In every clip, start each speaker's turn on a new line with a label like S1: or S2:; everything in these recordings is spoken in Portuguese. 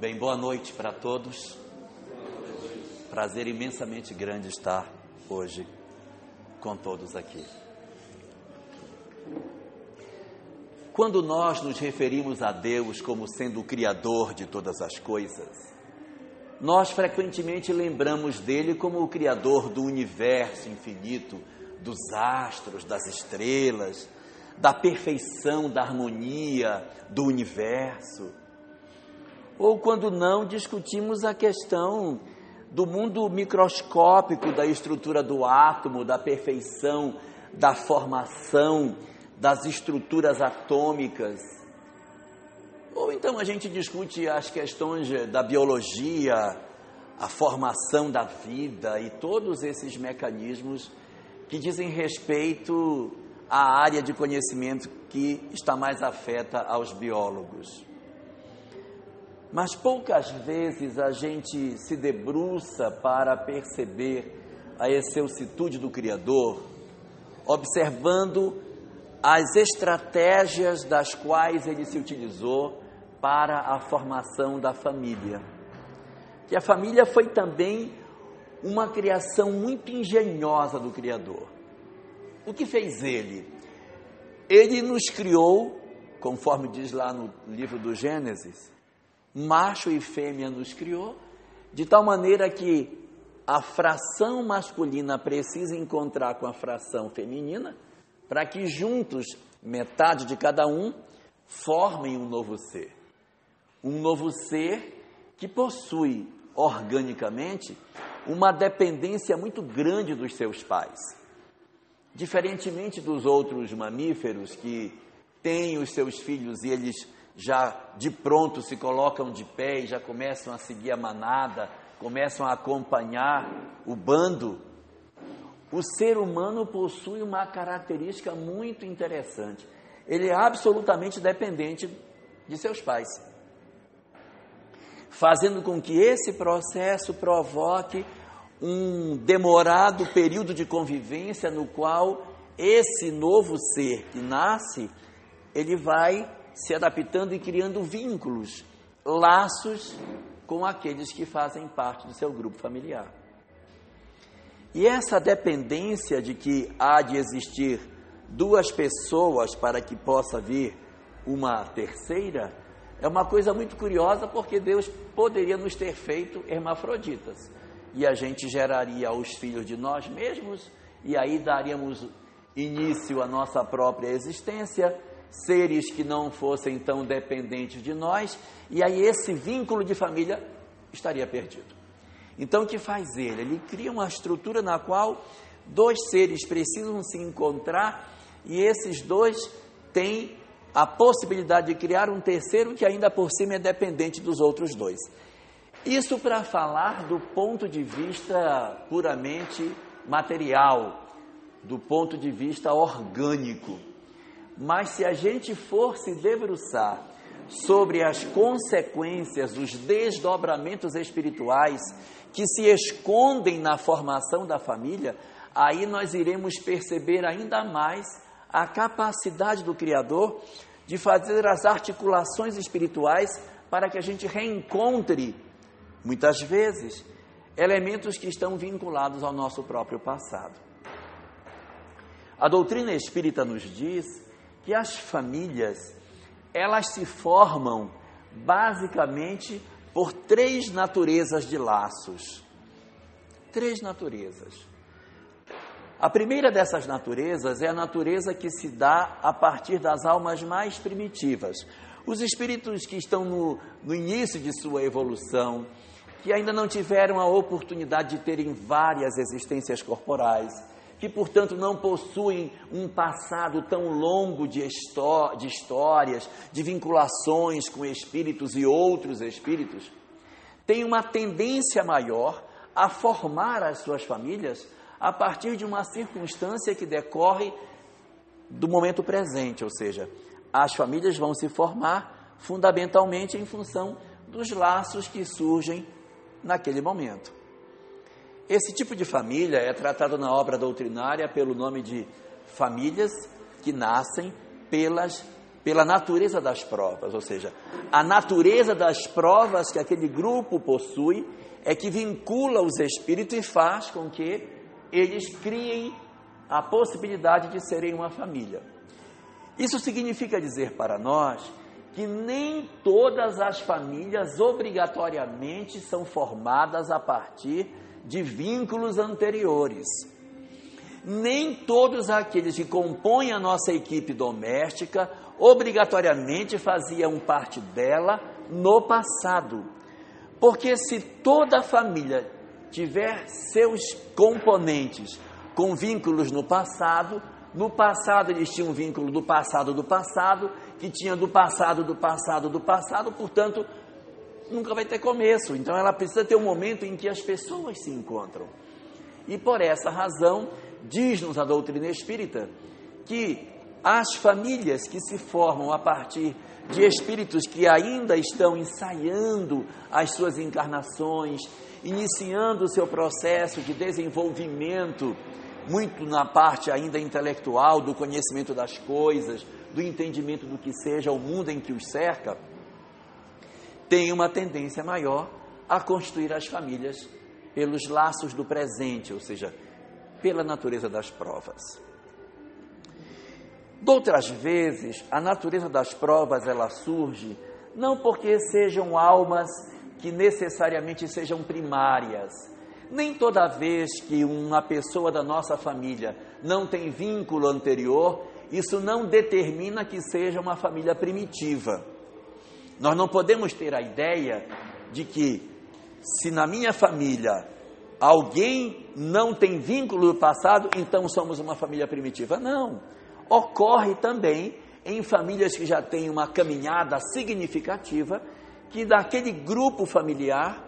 S1: Bem, boa noite para todos. Prazer imensamente grande estar hoje com todos aqui. Quando nós nos referimos a Deus como sendo o Criador de todas as coisas, nós frequentemente lembramos dele como o Criador do universo infinito, dos astros, das estrelas, da perfeição, da harmonia do universo. Ou quando não, discutimos a questão do mundo microscópico da estrutura do átomo, da perfeição, da formação das estruturas atômicas. Ou então a gente discute as questões da biologia, a formação da vida e todos esses mecanismos que dizem respeito à área de conhecimento que está mais afeta aos biólogos. Mas poucas vezes a gente se debruça para perceber a excelsitude do Criador, observando as estratégias das quais ele se utilizou para a formação da família. Que a família foi também uma criação muito engenhosa do Criador. O que fez ele? Ele nos criou, conforme diz lá no livro do Gênesis, macho e fêmea nos criou, de tal maneira que a fração masculina precisa encontrar com a fração feminina, para que juntos, metade de cada um, formem um novo ser. Um novo ser que possui organicamente uma dependência muito grande dos seus pais. Diferentemente dos outros mamíferos que têm os seus filhos e eles já de pronto se colocam de pé e já começam a seguir a manada, começam a acompanhar o bando, o ser humano possui uma característica muito interessante. Ele é absolutamente dependente de seus pais, fazendo com que esse processo provoque um demorado período de convivência no qual esse novo ser que nasce, ele vai se adaptando e criando vínculos, laços com aqueles que fazem parte do seu grupo familiar. E essa dependência de que há de existir duas pessoas para que possa vir uma terceira, é uma coisa muito curiosa porque Deus poderia nos ter feito hermafroditas e a gente geraria os filhos de nós mesmos e aí daríamos início à nossa própria existência, seres que não fossem tão dependentes de nós, e aí esse vínculo de família estaria perdido. Então o que faz ele? Ele cria uma estrutura na qual dois seres precisam se encontrar e esses dois têm a possibilidade de criar um terceiro que ainda por cima é dependente dos outros dois. Isso para falar do ponto de vista puramente material, do ponto de vista orgânico. Mas se a gente for se debruçar sobre as consequências, os desdobramentos espirituais que se escondem na formação da família, aí nós iremos perceber ainda mais a capacidade do Criador de fazer as articulações espirituais para que a gente reencontre, muitas vezes, elementos que estão vinculados ao nosso próprio passado. A doutrina espírita nos diz que as famílias, elas se formam basicamente por três naturezas de laços. Três naturezas. A primeira dessas naturezas é a natureza que se dá a partir das almas mais primitivas. Os espíritos que estão no, no início de sua evolução, que ainda não tiveram a oportunidade de terem várias existências corporais, que, portanto, não possuem um passado tão longo de, de histórias, de vinculações com espíritos e outros espíritos, têm uma tendência maior a formar as suas famílias a partir de uma circunstância que decorre do momento presente, ou seja, as famílias vão se formar fundamentalmente em função dos laços que surgem naquele momento. Esse tipo de família é tratado na obra doutrinária pelo nome de famílias que nascem pelas pela natureza das provas, ou seja, a natureza das provas que aquele grupo possui é que vincula os espíritos e faz com que eles criem a possibilidade de serem uma família. Isso significa dizer para nós que nem todas as famílias obrigatoriamente são formadas a partir de vínculos anteriores. Nem todos aqueles que compõem a nossa equipe doméstica obrigatoriamente faziam parte dela no passado. Porque se toda a família tiver seus componentes com vínculos no passado, no passado eles tinham um vínculo do passado do passado, que tinha do passado do passado do passado, portanto, nunca vai ter começo. Então ela precisa ter um momento em que as pessoas se encontram. E por essa razão, diz-nos a doutrina espírita que as famílias que se formam a partir de espíritos que ainda estão ensaiando as suas encarnações, iniciando o seu processo de desenvolvimento, muito na parte ainda intelectual, do conhecimento das coisas, do entendimento do que seja o mundo em que os cerca, tem uma tendência maior a construir as famílias pelos laços do presente, ou seja, pela natureza das provas. Doutras vezes, a natureza das provas ela surge não porque sejam almas que necessariamente sejam primárias. Nem toda vez que uma pessoa da nossa família não tem vínculo anterior, isso não determina que seja uma família primitiva. Nós não podemos ter a ideia de que, se na minha família alguém não tem vínculo do passado, então somos uma família primitiva. Não ocorre também em famílias que já têm uma caminhada significativa, que daquele grupo familiar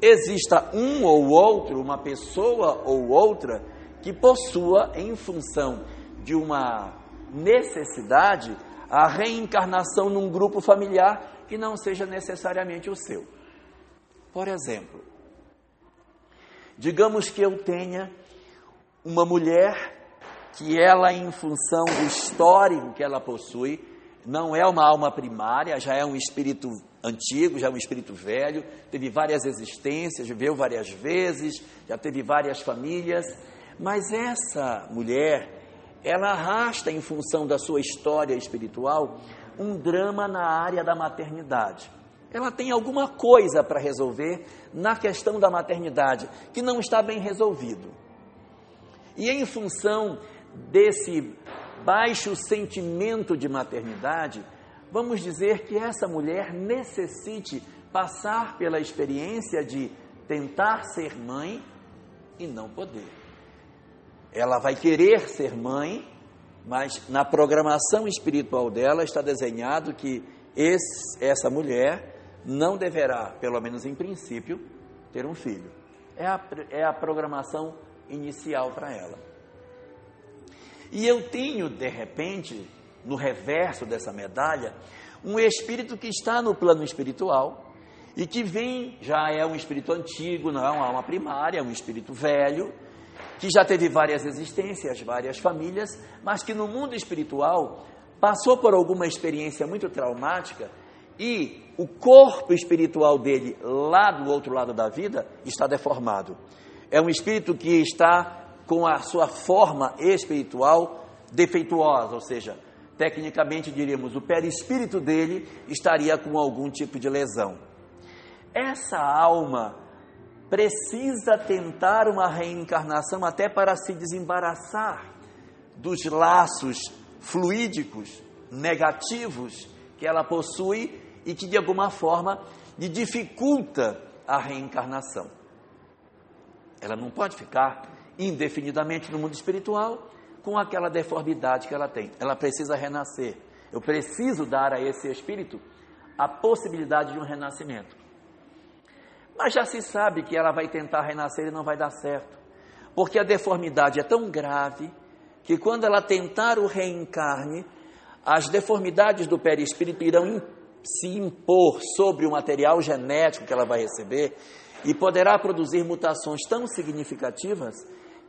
S1: exista um ou outro, uma pessoa ou outra, que possua, em função de uma necessidade, a reencarnação num grupo familiar não seja necessariamente o seu. Por exemplo, digamos que eu tenha uma mulher que ela, em função do histórico que ela possui, não é uma alma primária, já é um espírito antigo, já é um espírito velho, teve várias existências, viveu várias vezes, já teve várias famílias, mas essa mulher, ela arrasta, em função da sua história espiritual, um drama na área da maternidade. Ela tem alguma coisa para resolver na questão da maternidade que não está bem resolvido. E em função desse baixo sentimento de maternidade, vamos dizer que essa mulher necessite passar pela experiência de tentar ser mãe e não poder. Ela vai querer ser mãe, mas na programação espiritual dela está desenhado que esse, essa mulher não deverá, pelo menos em princípio, ter um filho. É a, é a programação inicial para ela. E eu tenho, de repente, no reverso dessa medalha, um espírito que está no plano espiritual e que vem, já é um espírito antigo, não é uma alma primária, é um espírito velho, que já teve várias existências, várias famílias, mas que no mundo espiritual passou por alguma experiência muito traumática e o corpo espiritual dele, lá do outro lado da vida, está deformado. É um espírito que está com a sua forma espiritual defeituosa, ou seja, tecnicamente diríamos, o perispírito dele estaria com algum tipo de lesão. Essa alma precisa tentar uma reencarnação até para se desembaraçar dos laços fluídicos negativos que ela possui e que de alguma forma lhe dificulta a reencarnação. Ela não pode ficar indefinidamente no mundo espiritual com aquela deformidade que ela tem. Ela precisa renascer. Eu preciso dar a esse espírito a possibilidade de um renascimento. Mas já se sabe que ela vai tentar renascer e não vai dar certo. Porque a deformidade é tão grave que quando ela tentar o reencarne, as deformidades do perispírito irão se impor sobre o material genético que ela vai receber e poderá produzir mutações tão significativas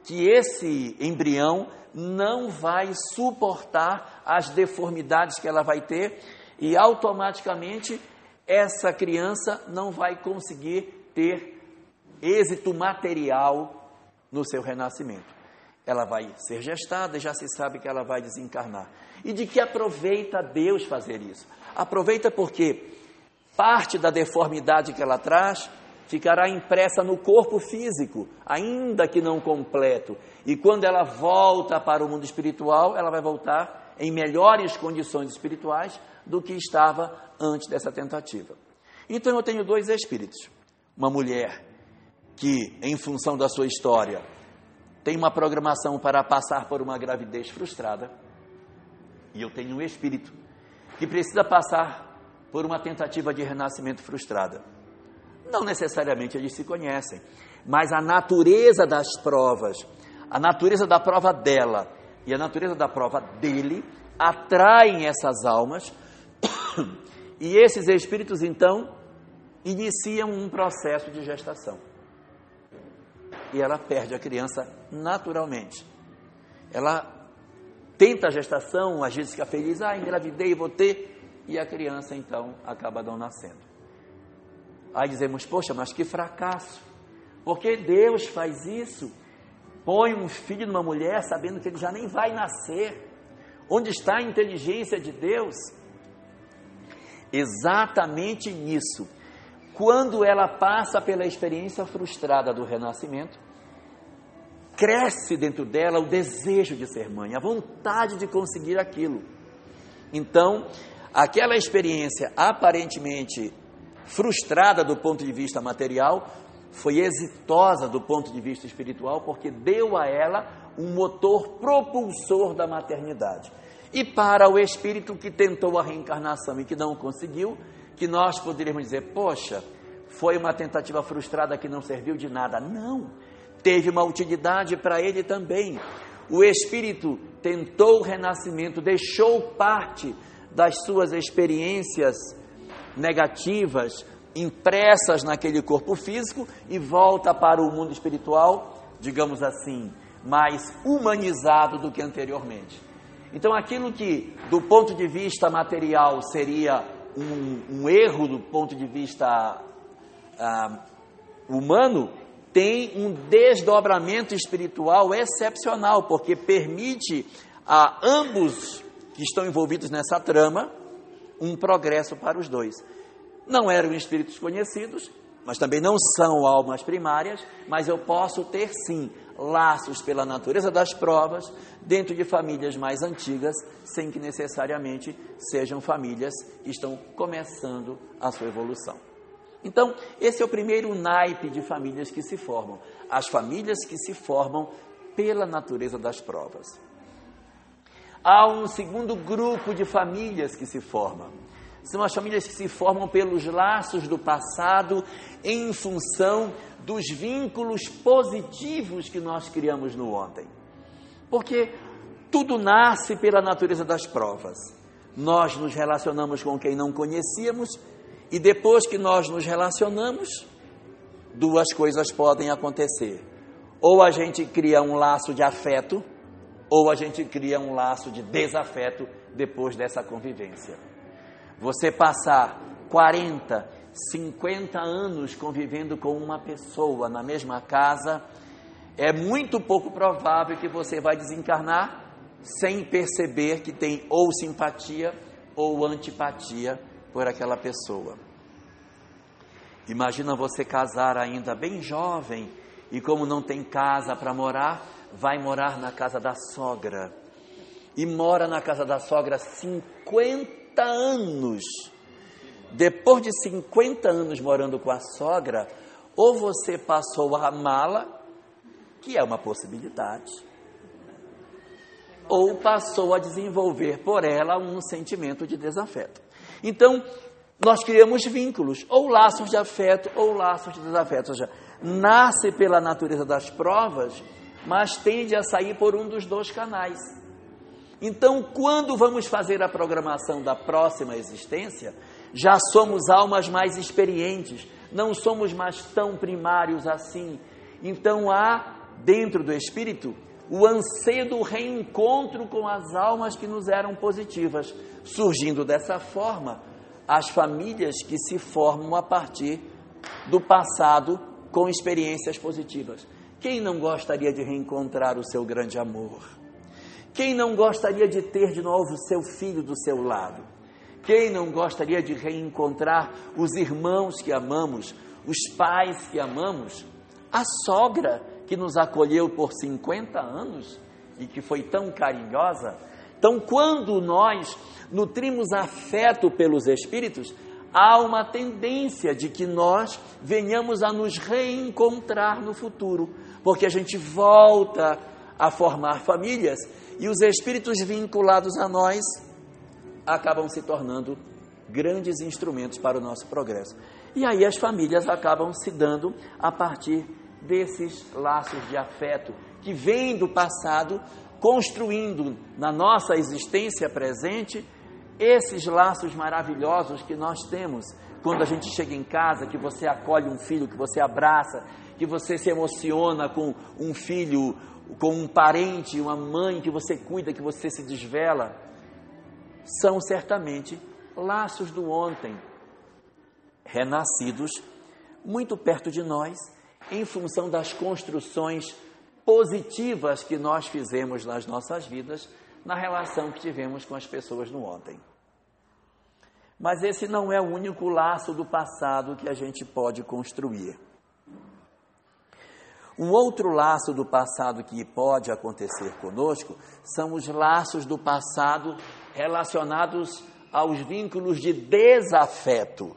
S1: que esse embrião não vai suportar as deformidades que ela vai ter e automaticamente essa criança não vai conseguir ter êxito material no seu renascimento. Ela vai ser gestada e já se sabe que ela vai desencarnar. E de que aproveita Deus fazer isso? Aproveita porque parte da deformidade que ela traz ficará impressa no corpo físico, ainda que não completo. E quando ela volta para o mundo espiritual, ela vai voltar em melhores condições espirituais do que estava antes dessa tentativa. Então eu tenho dois espíritos. Uma mulher que, em função da sua história, tem uma programação para passar por uma gravidez frustrada. E eu tenho um espírito que precisa passar por uma tentativa de renascimento frustrada. Não necessariamente eles se conhecem, mas a natureza das provas, a natureza da prova dela e a natureza da prova dele atraem essas almas e esses espíritos então iniciam um processo de gestação. E ela perde a criança naturalmente. Ela tenta a gestação, às vezes fica feliz, ah, engravidei, vou ter, e a criança então acaba não nascendo. Aí dizemos, poxa, mas que fracasso. Porque Deus faz isso? Põe um filho numa mulher sabendo que ele já nem vai nascer. Onde está a inteligência de Deus? Exatamente nisso. Quando ela passa pela experiência frustrada do renascimento, cresce dentro dela o desejo de ser mãe, a vontade de conseguir aquilo. Então, aquela experiência aparentemente frustrada do ponto de vista material foi exitosa do ponto de vista espiritual, porque deu a ela um motor propulsor da maternidade. E para o espírito que tentou a reencarnação e que não conseguiu, que nós poderíamos dizer, poxa, foi uma tentativa frustrada que não serviu de nada. Não, teve uma utilidade para ele também. O espírito tentou o renascimento, deixou parte das suas experiências negativas impressas naquele corpo físico e volta para o mundo espiritual, digamos assim, mais humanizado do que anteriormente. Então, aquilo que, do ponto de vista material, seria um, um erro do ponto de vista ah, humano, tem um desdobramento espiritual excepcional, porque permite a ambos que estão envolvidos nessa trama um progresso para os dois. Não eram espíritos conhecidos, mas também não são almas primárias, mas eu posso ter sim laços pela natureza das provas dentro de famílias mais antigas, sem que necessariamente sejam famílias que estão começando a sua evolução. Então, esse é o primeiro naipe de famílias que se formam, as famílias que se formam pela natureza das provas. Há um segundo grupo de famílias que se formam são as famílias que se formam pelos laços do passado em função dos vínculos positivos que nós criamos no ontem. Porque tudo nasce pela natureza das provas. Nós nos relacionamos com quem não conhecíamos e depois que nós nos relacionamos, duas coisas podem acontecer. Ou a gente cria um laço de afeto, ou a gente cria um laço de desafeto depois dessa convivência. Você passar 40, 50 anos convivendo com uma pessoa na mesma casa, é muito pouco provável que você vai desencarnar sem perceber que tem ou simpatia ou antipatia por aquela pessoa. Imagina você casar ainda bem jovem e, como não tem casa para morar, vai morar na casa da sogra. E mora na casa da sogra 50 50 anos, depois de 50 anos morando com a sogra, ou você passou a amá-la, que é uma possibilidade, ou passou a desenvolver por ela um sentimento de desafeto. Então, nós criamos vínculos, ou laços de afeto, ou laços de desafeto. Ou seja, nasce pela natureza das provas, mas tende a sair por um dos dois canais. Então, quando vamos fazer a programação da próxima existência, já somos almas mais experientes, não somos mais tão primários assim. Então, há dentro do espírito o anseio do reencontro com as almas que nos eram positivas, surgindo dessa forma as famílias que se formam a partir do passado com experiências positivas. Quem não gostaria de reencontrar o seu grande amor? Quem não gostaria de ter de novo seu filho do seu lado? Quem não gostaria de reencontrar os irmãos que amamos, os pais que amamos, a sogra que nos acolheu por 50 anos e que foi tão carinhosa? Então, quando nós nutrimos afeto pelos espíritos, há uma tendência de que nós venhamos a nos reencontrar no futuro, porque a gente volta a formar famílias e os espíritos vinculados a nós acabam se tornando grandes instrumentos para o nosso progresso. E aí as famílias acabam se dando a partir desses laços de afeto que vêm do passado, construindo na nossa existência presente esses laços maravilhosos que nós temos quando a gente chega em casa, que você acolhe um filho, que você abraça, que você se emociona com um filho com um parente, uma mãe que você cuida, que você se desvela, são certamente laços do ontem, renascidos muito perto de nós, em função das construções positivas que nós fizemos nas nossas vidas, na relação que tivemos com as pessoas no ontem. Mas esse não é o único laço do passado que a gente pode construir. Um outro laço do passado que pode acontecer conosco são os laços do passado relacionados aos vínculos de desafeto.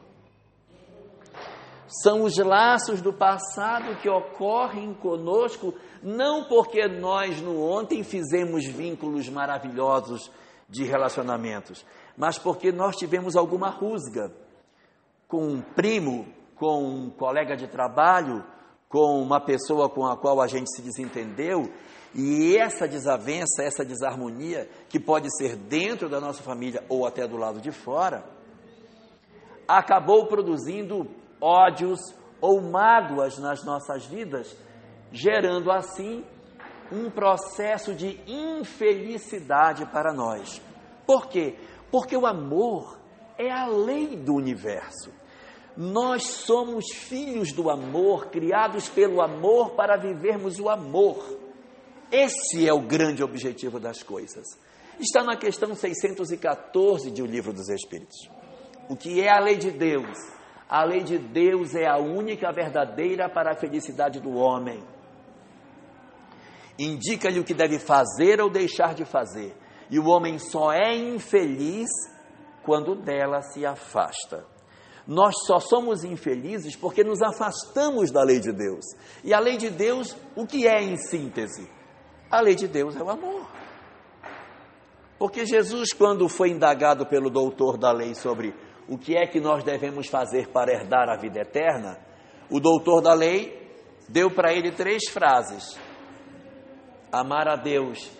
S1: São os laços do passado que ocorrem conosco não porque nós no ontem fizemos vínculos maravilhosos de relacionamentos, mas porque nós tivemos alguma rusga com um primo, com um colega de trabalho, com uma pessoa com a qual a gente se desentendeu, e essa desavença, essa desarmonia, que pode ser dentro da nossa família ou até do lado de fora, acabou produzindo ódios ou mágoas nas nossas vidas, gerando assim um processo de infelicidade para nós. Por quê? Porque o amor é a lei do universo. Nós somos filhos do amor, criados pelo amor para vivermos o amor. Esse é o grande objetivo das coisas. Está na questão 614 de O Livro dos Espíritos. O que é a lei de Deus? A lei de Deus é a única verdadeira para a felicidade do homem. Indica-lhe o que deve fazer ou deixar de fazer. E o homem só é infeliz quando dela se afasta. Nós só somos infelizes porque nos afastamos da lei de Deus. E a lei de Deus, o que é em síntese? A lei de Deus é o amor. Porque Jesus, quando foi indagado pelo doutor da lei sobre o que é que nós devemos fazer para herdar a vida eterna, o doutor da lei deu para ele três frases: amar a Deus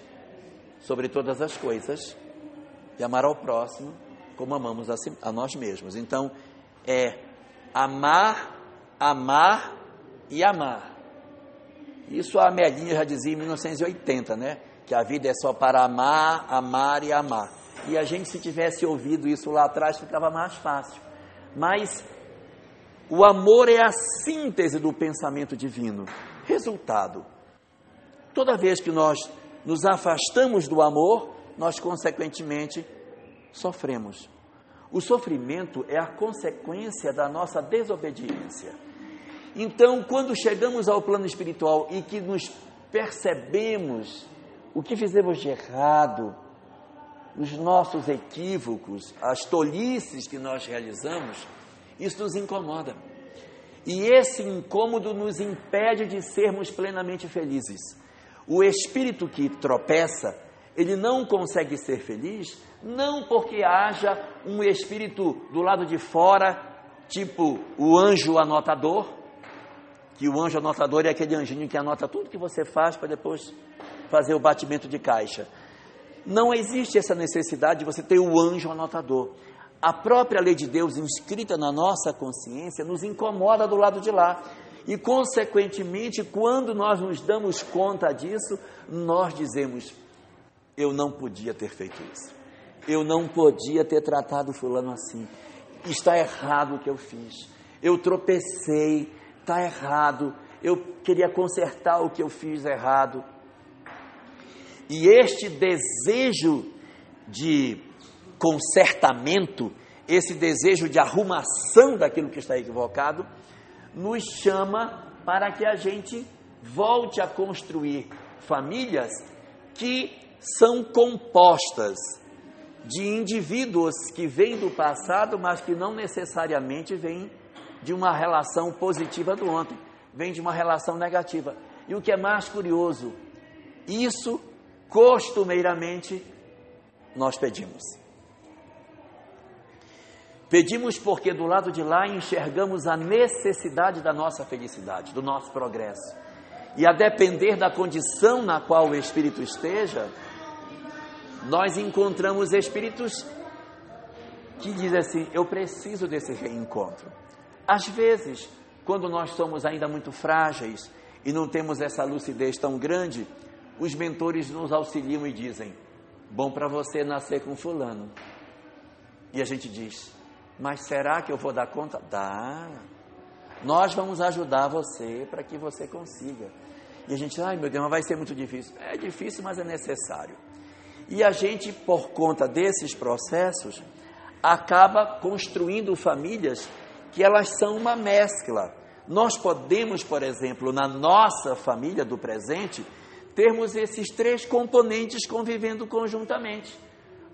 S1: sobre todas as coisas e amar ao próximo como amamos a, si, a nós mesmos. Então, é amar, amar e amar. Isso a Amelinha já dizia em 1980, né? Que a vida é só para amar, amar e amar. E a gente, se tivesse ouvido isso lá atrás, ficava mais fácil. Mas o amor é a síntese do pensamento divino. Resultado: toda vez que nós nos afastamos do amor, nós, consequentemente, sofremos. O sofrimento é a consequência da nossa desobediência. Então, quando chegamos ao plano espiritual e que nos percebemos o que fizemos de errado, os nossos equívocos, as tolices que nós realizamos, isso nos incomoda. E esse incômodo nos impede de sermos plenamente felizes. O espírito que tropeça, ele não consegue ser feliz não porque haja um espírito do lado de fora, tipo o anjo anotador, que o anjo anotador é aquele anjinho que anota tudo que você faz para depois fazer o batimento de caixa. Não existe essa necessidade de você ter o anjo anotador. A própria lei de Deus inscrita na nossa consciência nos incomoda do lado de lá. E, consequentemente, quando nós nos damos conta disso, nós dizemos: eu não podia ter feito isso. Eu não podia ter tratado Fulano assim. Está errado o que eu fiz. Eu tropecei, está errado. Eu queria consertar o que eu fiz errado. E este desejo de consertamento, esse desejo de arrumação daquilo que está equivocado, nos chama para que a gente volte a construir famílias que são compostas de indivíduos que vêm do passado, mas que não necessariamente vêm de uma relação positiva do ontem, vêm de uma relação negativa. E o que é mais curioso, isso costumeiramente nós pedimos. Pedimos porque do lado de lá enxergamos a necessidade da nossa felicidade, do nosso progresso. E a depender da condição na qual o espírito esteja, nós encontramos espíritos que dizem assim: eu preciso desse reencontro. Às vezes, quando nós somos ainda muito frágeis e não temos essa lucidez tão grande, os mentores nos auxiliam e dizem: bom para você nascer com Fulano. E a gente diz: mas será que eu vou dar conta? Dá. Nós vamos ajudar você para que você consiga. E a gente, ai meu Deus, mas vai ser muito difícil. É difícil, mas é necessário. E a gente, por conta desses processos, acaba construindo famílias que elas são uma mescla. Nós podemos, por exemplo, na nossa família do presente, termos esses três componentes convivendo conjuntamente.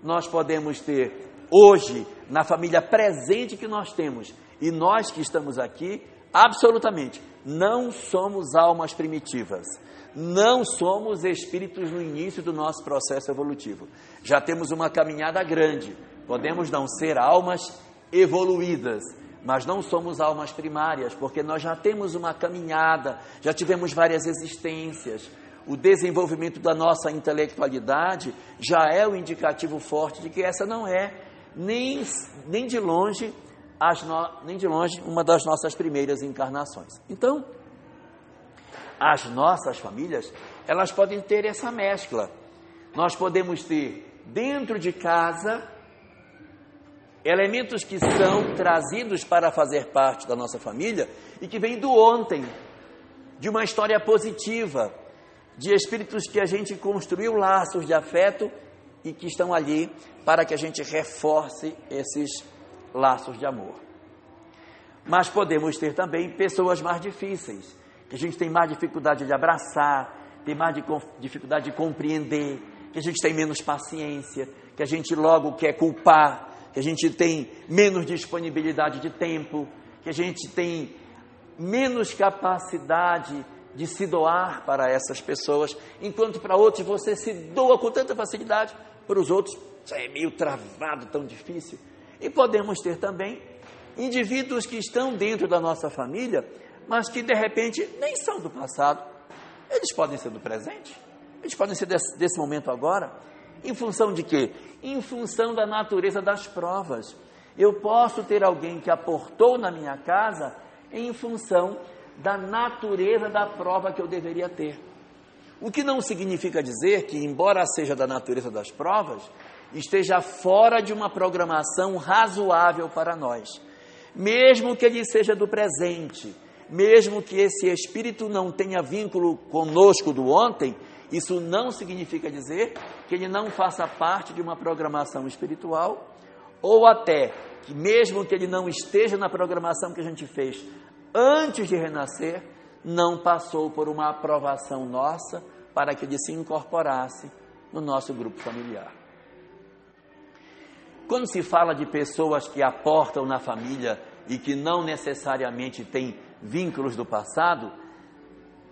S1: Nós podemos ter hoje, na família presente que nós temos, e nós que estamos aqui, absolutamente, não somos almas primitivas. Não somos espíritos no início do nosso processo evolutivo. Já temos uma caminhada grande. Podemos não ser almas evoluídas, mas não somos almas primárias, porque nós já temos uma caminhada, já tivemos várias existências. O desenvolvimento da nossa intelectualidade já é o indicativo forte de que essa não é nem, nem de longe no, nem de longe uma das nossas primeiras encarnações. Então, as nossas famílias, elas podem ter essa mescla. Nós podemos ter dentro de casa elementos que são trazidos para fazer parte da nossa família e que vêm do ontem, de uma história positiva, de espíritos que a gente construiu laços de afeto e que estão ali para que a gente reforce esses laços de amor. Mas podemos ter também pessoas mais difíceis, que a gente tem mais dificuldade de abraçar, tem mais de, dificuldade de compreender, que a gente tem menos paciência, que a gente logo quer culpar, que a gente tem menos disponibilidade de tempo, que a gente tem menos capacidade de se doar para essas pessoas, enquanto para outros você se doa com tanta facilidade, para os outros é meio travado, tão difícil. E podemos ter também indivíduos que estão dentro da nossa família, mas que de repente nem são do passado. Eles podem ser do presente, eles podem ser desse, desse momento agora. Em função de quê? Em função da natureza das provas. Eu posso ter alguém que aportou na minha casa em função da natureza da prova que eu deveria ter. O que não significa dizer que, embora seja da natureza das provas, esteja fora de uma programação razoável para nós. Mesmo que ele seja do presente, mesmo que esse espírito não tenha vínculo conosco do ontem, isso não significa dizer que ele não faça parte de uma programação espiritual, ou até que, mesmo que ele não esteja na programação que a gente fez antes de renascer, não passou por uma aprovação nossa para que ele se incorporasse no nosso grupo familiar. Quando se fala de pessoas que aportam na família e que não necessariamente têm vínculos do passado,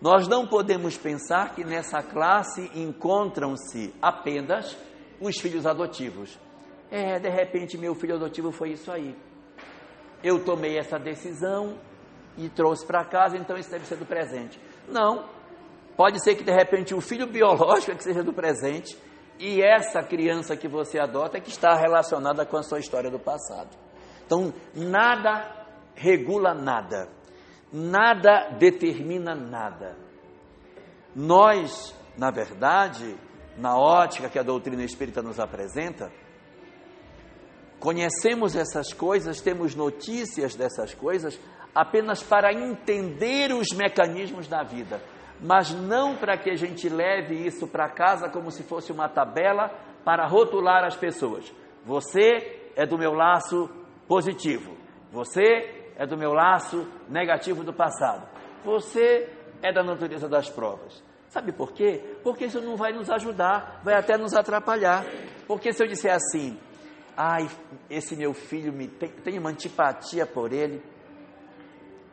S1: nós não podemos pensar que nessa classe encontram-se apenas os filhos adotivos. É, de repente meu filho adotivo foi isso aí. Eu tomei essa decisão, e trouxe para casa, então isso deve ser do presente. Não. Pode ser que de repente o filho biológico é que seja do presente e essa criança que você adota é que está relacionada com a sua história do passado. Então, nada regula nada. Nada determina nada. Nós, na verdade, na ótica que a doutrina espírita nos apresenta, conhecemos essas coisas, temos notícias dessas coisas apenas para entender os mecanismos da vida, mas não para que a gente leve isso para casa como se fosse uma tabela para rotular as pessoas. Você é do meu laço positivo, você é do meu laço negativo do passado, você é da natureza das provas. Sabe por quê? Porque isso não vai nos ajudar, vai até nos atrapalhar. Porque se eu disser assim, ai, esse meu filho me tem, tem uma antipatia por ele,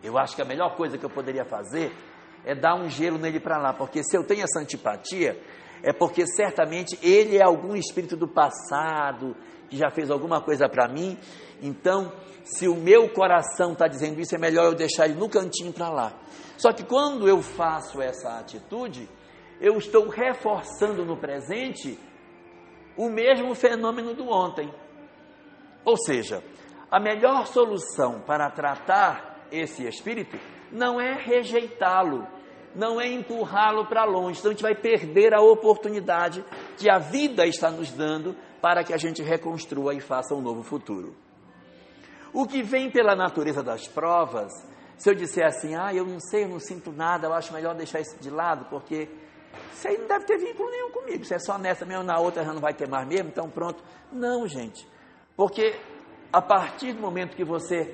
S1: eu acho que a melhor coisa que eu poderia fazer é dar um gelo nele para lá, porque se eu tenho essa antipatia, é porque certamente ele é algum espírito do passado que já fez alguma coisa para mim. Então, se o meu coração está dizendo isso, é melhor eu deixar ele no cantinho para lá. Só que quando eu faço essa atitude, eu estou reforçando no presente o mesmo fenômeno do ontem. Ou seja, a melhor solução para tratar esse espírito não é rejeitá-lo, não é empurrá-lo para longe, então a gente vai perder a oportunidade que a vida está nos dando para que a gente reconstrua e faça um novo futuro. O que vem pela natureza das provas, se eu disser assim, ah, eu não sei, eu não sinto nada, eu acho melhor deixar isso de lado, porque isso aí não deve ter vínculo nenhum comigo, se é só nessa mesmo, na outra já não vai ter mais mesmo, então pronto. Não, gente, porque a partir do momento que você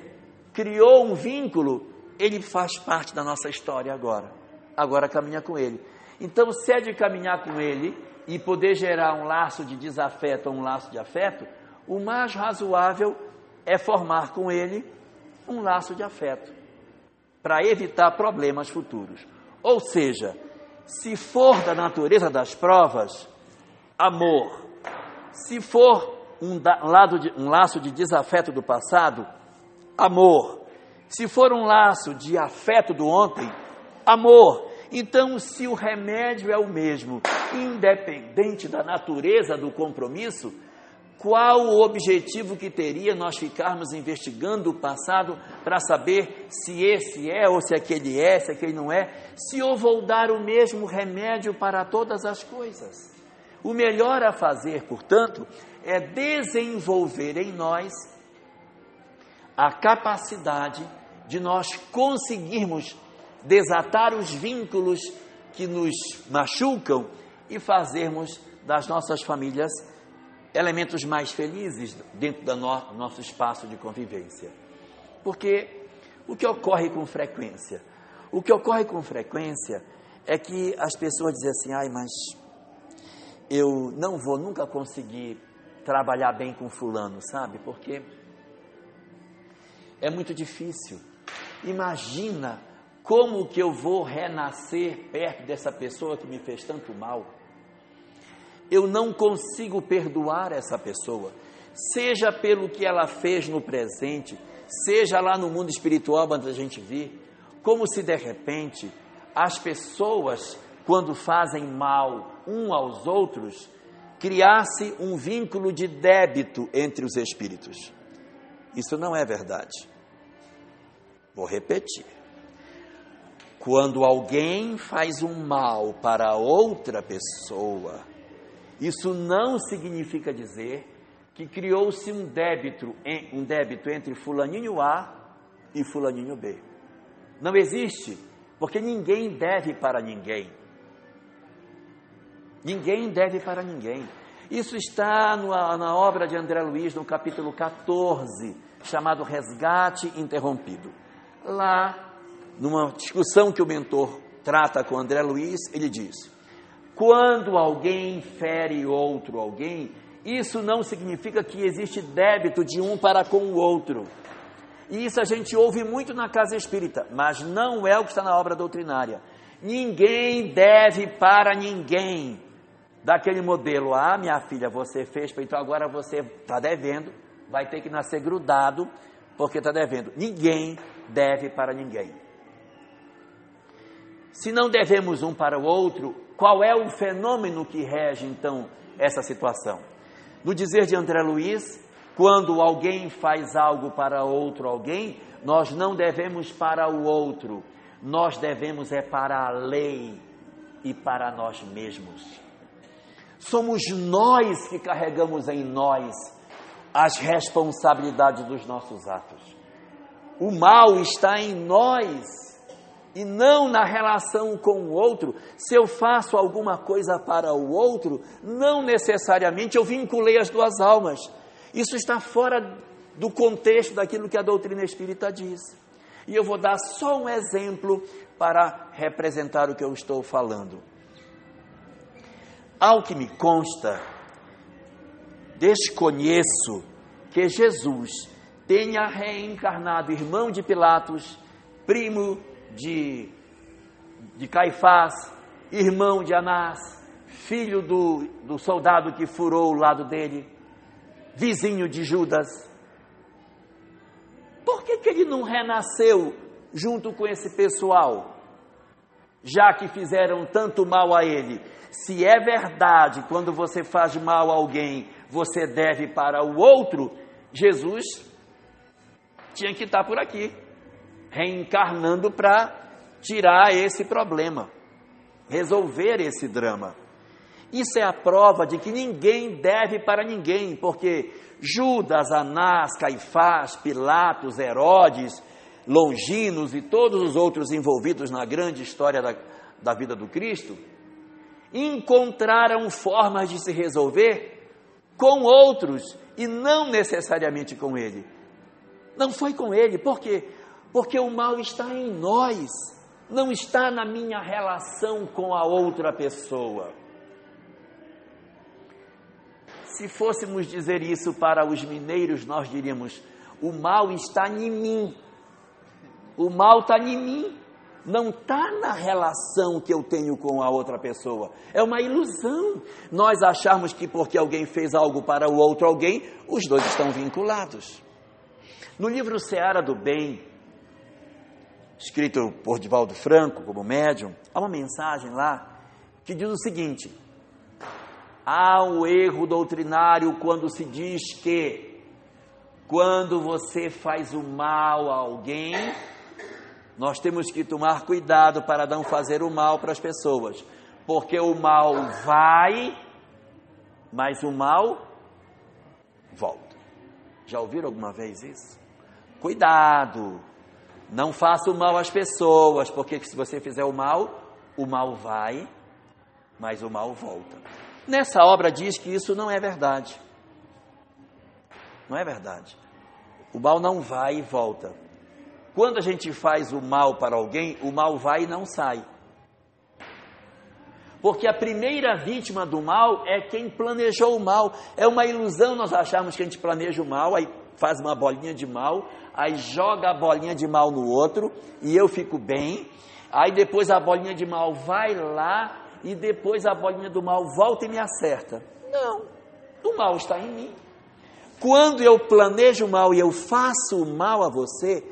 S1: criou um vínculo, ele faz parte da nossa história agora. Agora caminha com ele. Então, se é de caminhar com ele e poder gerar um laço de desafeto ou um laço de afeto, o mais razoável é formar com ele um laço de afeto, para evitar problemas futuros. Ou seja, se for da natureza das provas, amor. Se for um, lado de, um laço de desafeto do passado, amor. Se for um laço de afeto do ontem, amor. Então, se o remédio é o mesmo, independente da natureza do compromisso, qual o objetivo que teria nós ficarmos investigando o passado para saber se esse é ou se aquele é, se aquele não é, se eu vou dar o mesmo remédio para todas as coisas? O melhor a fazer, portanto, é desenvolver em nós a capacidade de nós conseguirmos desatar os vínculos que nos machucam e fazermos das nossas famílias elementos mais felizes dentro do no, nosso espaço de convivência. Porque o que ocorre com frequência? O que ocorre com frequência é que as pessoas dizem assim: ai, mas eu não vou nunca conseguir trabalhar bem com Fulano, sabe? Porque é muito difícil. Imagina como que eu vou renascer perto dessa pessoa que me fez tanto mal eu não consigo perdoar essa pessoa, seja pelo que ela fez no presente, seja lá no mundo espiritual onde a gente vir, como se de repente as pessoas, quando fazem mal um aos outros, criasse um vínculo de débito entre os espíritos. Isso não é verdade. Vou repetir. Quando alguém faz um mal para outra pessoa, isso não significa dizer que criou-se um débito, um débito entre fulaninho A e fulaninho B. Não existe, porque ninguém deve para ninguém. Ninguém deve para ninguém. Isso está na obra de André Luiz, no capítulo 14, chamado Resgate Interrompido. Lá, numa discussão que o mentor trata com André Luiz, ele diz: quando alguém fere outro alguém, isso não significa que existe débito de um para com o outro. E isso a gente ouve muito na casa espírita, mas não é o que está na obra doutrinária. Ninguém deve para ninguém. Daquele modelo, ah, minha filha, você fez, então agora você está devendo, vai ter que nascer grudado, porque está devendo. Ninguém deve para ninguém. Se não devemos um para o outro, qual é o fenômeno que rege então essa situação? No dizer de André Luiz, Quando alguém faz algo para outro alguém, nós não devemos para o outro, nós devemos é para a lei e para nós mesmos. Somos nós que carregamos em nós as responsabilidades dos nossos atos. O mal está em nós e não na relação com o outro. Se eu faço alguma coisa para o outro, não necessariamente eu vinculei as duas almas. Isso está fora do contexto daquilo que a doutrina espírita diz. E eu vou dar só um exemplo para representar o que eu estou falando. Ao que me consta, desconheço que Jesus tenha reencarnado irmão de Pilatos, primo de, de Caifás, irmão de Anás, filho do, do soldado que furou o lado dele, vizinho de Judas. Por que, que ele não renasceu junto com esse pessoal? Já que fizeram tanto mal a ele. Se é verdade, quando você faz mal a alguém, você deve para o outro, Jesus tinha que estar por aqui, reencarnando para tirar esse problema, resolver esse drama. Isso é a prova de que ninguém deve para ninguém, porque Judas, Anás, Caifás, Pilatos, Herodes, Longinos e todos os outros envolvidos na grande história da, da vida do Cristo, encontraram formas de se resolver com outros e não necessariamente com ele. Não foi com ele, por quê? Porque o mal está em nós, não está na minha relação com a outra pessoa. Se fôssemos dizer isso para os mineiros, nós diríamos: o mal está em mim. O mal está em mim não está na relação que eu tenho com a outra pessoa. É uma ilusão nós acharmos que porque alguém fez algo para o outro alguém, os dois estão vinculados. No livro Seara do Bem, escrito por Divaldo Franco como médium, há uma mensagem lá que diz o seguinte: há um erro doutrinário quando se diz que quando você faz o mal a alguém, nós temos que tomar cuidado para não fazer o mal para as pessoas, porque o mal vai, mas o mal volta. Já ouviram alguma vez isso? Cuidado, não faça o mal às pessoas, porque se você fizer o mal, o mal vai, mas o mal volta. Nessa obra diz que isso não é verdade. Não é verdade. O mal não vai e volta. Quando a gente faz o mal para alguém, o mal vai e não sai. Porque a primeira vítima do mal é quem planejou o mal. É uma ilusão nós acharmos que a gente planeja o mal, aí faz uma bolinha de mal, aí joga a bolinha de mal no outro e eu fico bem. Aí depois a bolinha de mal vai lá e depois a bolinha do mal volta e me acerta. Não, o mal está em mim. Quando eu planejo o mal e eu faço o mal a você,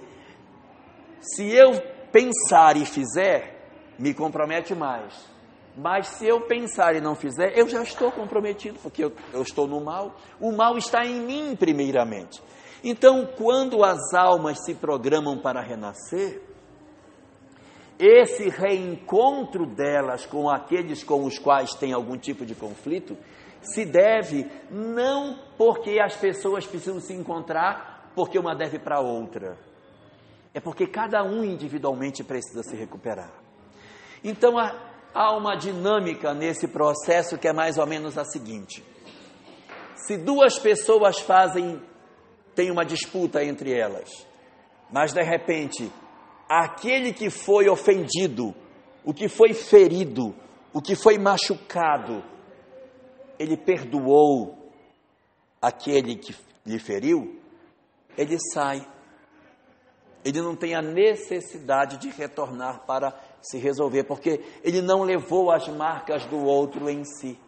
S1: se eu pensar e fizer, me compromete mais. Mas se eu pensar e não fizer, eu já estou comprometido, porque eu, eu, estou no mal. O mal está em mim, primeiramente. Então, quando as almas se programam para renascer, esse reencontro delas com aqueles com os quais tem algum tipo de conflito se deve não porque as pessoas precisam se encontrar, porque uma deve para a outra é porque cada um individualmente precisa se recuperar. Então há, uma dinâmica nesse processo que é mais ou menos a seguinte: se duas pessoas fazem, tem uma disputa entre elas, mas de repente aquele que foi ofendido, o que foi ferido, o que foi machucado, ele perdoou aquele que lhe feriu, ele sai ele não tem a necessidade de retornar para se resolver, porque ele não levou as marcas do outro em si.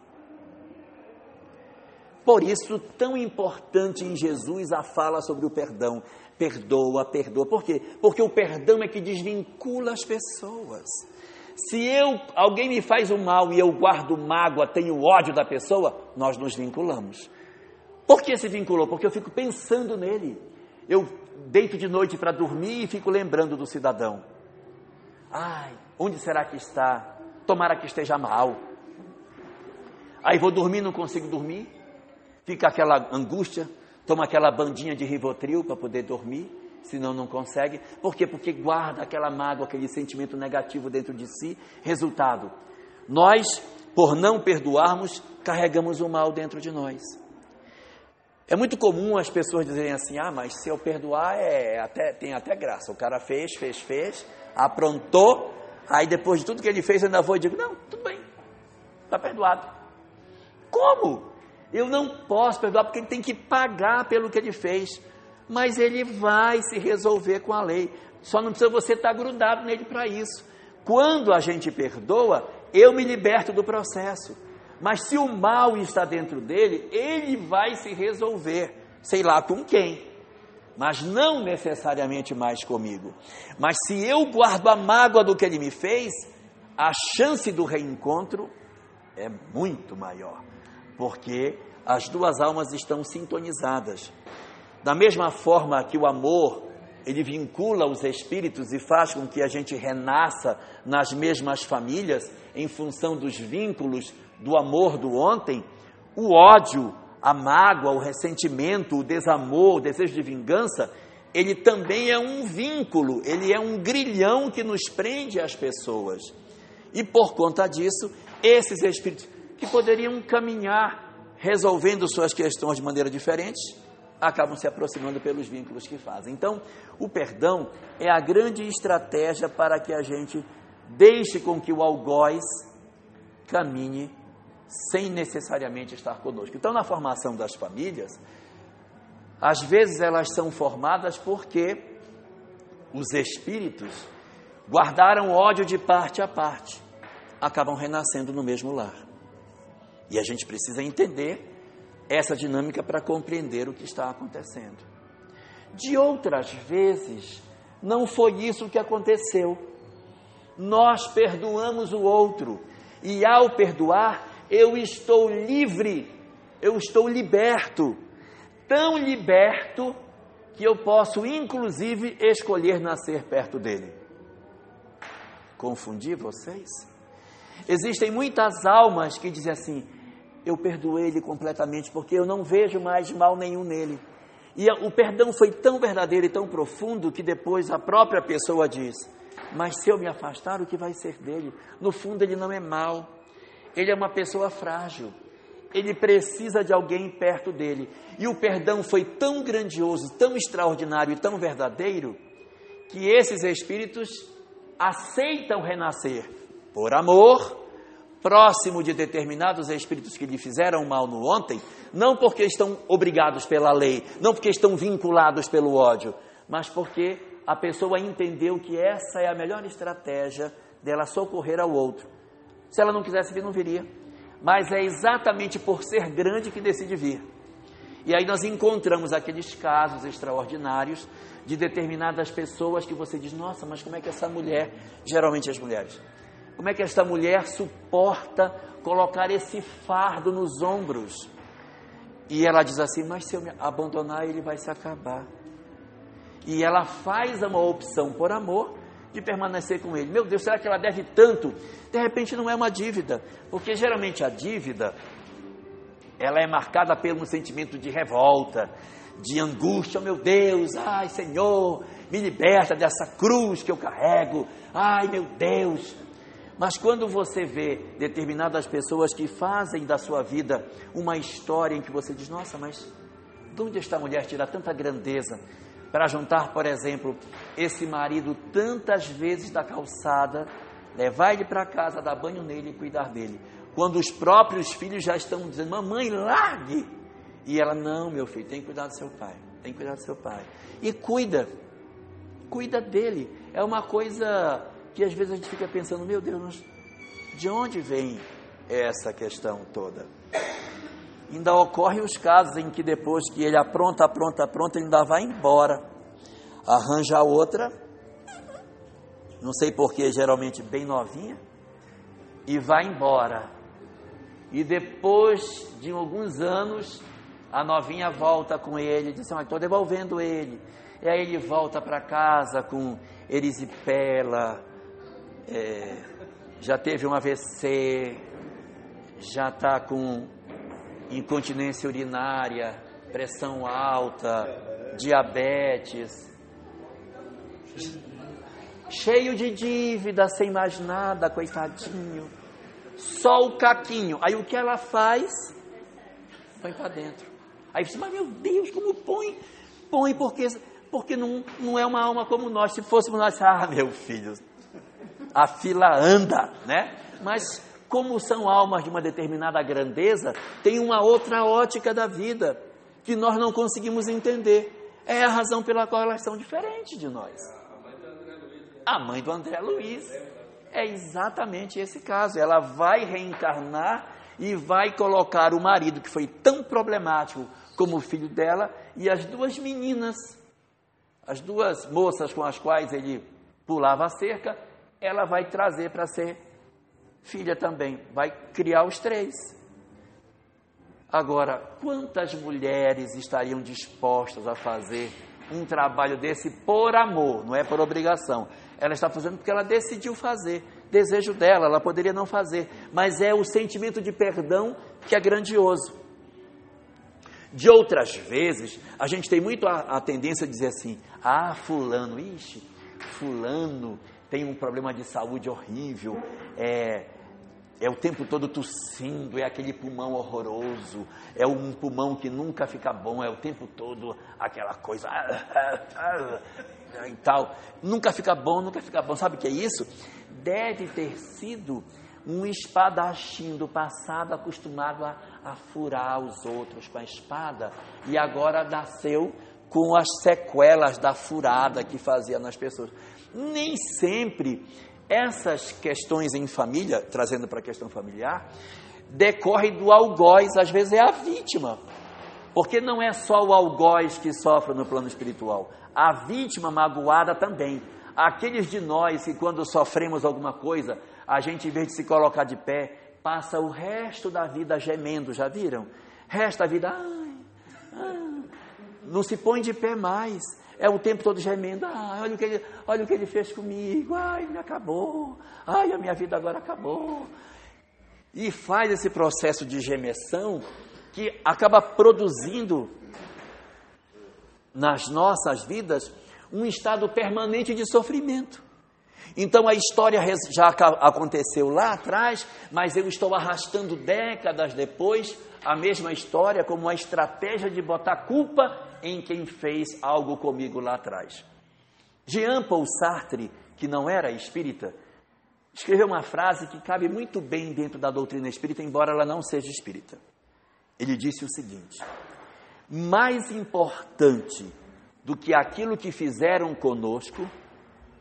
S1: Por isso, tão importante em Jesus a fala sobre o perdão. Perdoa, perdoa. Por quê? Porque o perdão é que desvincula as pessoas. Se eu, alguém me faz o mal e eu guardo mágoa, tenho ódio da pessoa, nós nos vinculamos. Por que se vinculou? Porque eu fico pensando nele. Eu deito de noite para dormir e fico lembrando do cidadão. Ai, onde será que está? Tomara que esteja mal. Aí vou dormir, não consigo dormir. Fica aquela angústia, toma aquela bandinha de Rivotril para poder dormir, senão não consegue. Por quê? Porque guarda aquela mágoa, aquele sentimento negativo dentro de si. Resultado, nós, por não perdoarmos, carregamos o mal dentro de nós. É muito comum as pessoas dizerem assim: ah, mas se eu perdoar, é até, tem até graça. O cara fez, fez, fez, aprontou, aí depois de tudo que ele fez, eu ainda vou e digo: não, tudo bem, está perdoado. Como? Eu não posso perdoar porque ele tem que pagar pelo que ele fez. Mas ele vai se resolver com a lei. Só não precisa você estar grudado nele para isso. Quando a gente perdoa, eu me liberto do processo. Mas se o mal está dentro dele, ele vai se resolver, sei lá com quem, mas não necessariamente mais comigo. Mas se eu guardo a mágoa do que ele me fez, a chance do reencontro é muito maior, porque as duas almas estão sintonizadas. Da mesma forma que o amor, ele vincula os espíritos e faz com que a gente renasça nas mesmas famílias em função dos vínculos do amor do ontem, o ódio, a mágoa, o ressentimento, o desamor, o desejo de vingança, ele também é um vínculo, ele é um grilhão que nos prende às pessoas. E por conta disso, esses espíritos que poderiam caminhar resolvendo suas questões de maneira diferente, acabam se aproximando pelos vínculos que fazem. Então, o perdão é a grande estratégia para que a gente deixe com que o algoz caminhe sem necessariamente estar conosco. Então, na formação das famílias, às vezes elas são formadas porque os espíritos guardaram ódio de parte a parte, acabam renascendo no mesmo lar. E a gente precisa entender essa dinâmica para compreender o que está acontecendo. De outras vezes, não foi isso que aconteceu. Nós perdoamos o outro, e ao perdoar, eu estou livre, eu estou liberto, tão liberto que eu posso inclusive escolher nascer perto dele. Confundi vocês? Existem muitas almas que dizem assim: eu perdoei ele completamente porque eu não vejo mais mal nenhum nele. E o perdão foi tão verdadeiro e tão profundo que depois a própria pessoa diz: Mas se eu me afastar, o que vai ser dele? No fundo, ele não é mal. Ele é uma pessoa frágil. Ele precisa de alguém perto dele. E o perdão foi tão grandioso, tão extraordinário e tão verdadeiro que esses espíritos aceitam renascer por amor, próximo de determinados espíritos que lhe fizeram mal no ontem, não porque estão obrigados pela lei, não porque estão vinculados pelo ódio, mas porque a pessoa entendeu que essa é a melhor estratégia dela socorrer ao outro. Se ela não quisesse vir, não viria. Mas é exatamente por ser grande que decide vir. E aí nós encontramos aqueles casos extraordinários de determinadas pessoas que você diz: nossa, mas como é que essa mulher, geralmente as mulheres, como é que esta mulher suporta colocar esse fardo nos ombros? E ela diz assim: mas se eu me abandonar, ele vai se acabar. E ela faz uma opção por amor de permanecer com ele. Meu Deus, será que ela deve tanto? De repente não é uma dívida, porque geralmente a dívida ela é marcada pelo sentimento de revolta, de angústia, meu Deus, ai Senhor, me liberta dessa cruz que eu carrego, ai meu Deus. Mas quando você vê determinadas pessoas que fazem da sua vida uma história em que você diz, nossa, mas de onde esta mulher tira tanta grandeza? para juntar, por exemplo, esse marido tantas vezes da calçada, levar ele para casa, dar banho nele e cuidar dele. Quando os próprios filhos já estão dizendo, mamãe, largue! E ela, não, meu filho, tem que cuidar do seu pai, tem que cuidar do seu pai. E cuida, cuida dele. É uma coisa que às vezes a gente fica pensando, meu Deus, de onde vem essa questão toda? ainda ocorrem os casos em que depois que ele apronta, apronta, apronta, ele ainda vai embora, arranja outra, não sei porquê, geralmente bem novinha, e vai embora. E depois de alguns anos, A novinha volta com ele, diz assim, estou devolvendo ele. E aí ele volta para casa com erisipela, é, já teve um AVC, já está com incontinência urinária, pressão alta, diabetes, cheio de dívida, sem mais nada, coitadinho, só o caquinho. Aí o que ela faz? Põe para dentro. Aí você, mas meu Deus, como põe? Põe porque, porque não, não é uma alma como nós. Se fôssemos nós, ah, meu filho, a fila anda, né? Mas como são almas de uma determinada grandeza, tem uma outra ótica da vida que nós não conseguimos entender. É a razão pela qual elas são diferentes de nós. A mãe do André Luiz é exatamente esse caso. Ela vai reencarnar e vai colocar o marido que foi tão problemático como o filho dela e as duas meninas, as duas moças com as quais ele pulava a cerca, ela vai trazer para ser filha também, vai criar os três. Agora, quantas mulheres estariam dispostas a fazer um trabalho desse por amor, não é por obrigação? Ela está fazendo porque ela decidiu fazer, desejo dela, ela poderia não fazer, mas é o sentimento de perdão que é grandioso. De outras vezes, a gente tem muito a, a tendência de dizer assim: ah, Fulano, ixi, Fulano tem um problema de saúde horrível, é, é o tempo todo tossindo, é aquele pulmão horroroso, é um pulmão que nunca fica bom, é o tempo todo aquela coisa e tal. Nunca fica bom, nunca fica bom. Sabe o que é isso? Deve ter sido um espadachim do passado acostumado a, a furar os outros com a espada e agora nasceu com as sequelas da furada que fazia nas pessoas. Nem sempre essas questões em família, trazendo para a questão familiar, decorre do algoz, às vezes é a vítima. Porque não é só o algoz que sofre no plano espiritual, a vítima magoada também. Aqueles de nós que, quando sofremos alguma coisa, a gente, em vez de se colocar de pé, passa o resto da vida gemendo, já viram? Resta a vida, ai, ai, não se põe de pé mais é o tempo todo gemendo, ah, olha o, que ele, olha o que ele fez comigo, ai, me acabou, ai, a minha vida agora acabou. E faz esse processo de gemessão que acaba produzindo nas nossas vidas um estado permanente de sofrimento. Então a história já aconteceu lá atrás, mas eu estou arrastando décadas depois a mesma história como uma estratégia de botar culpa em quem fez algo comigo lá atrás. Jean Paul Sartre, que não era espírita, escreveu uma frase que cabe muito bem dentro da doutrina espírita, embora ela não seja espírita. Ele disse o seguinte: mais importante do que aquilo que fizeram conosco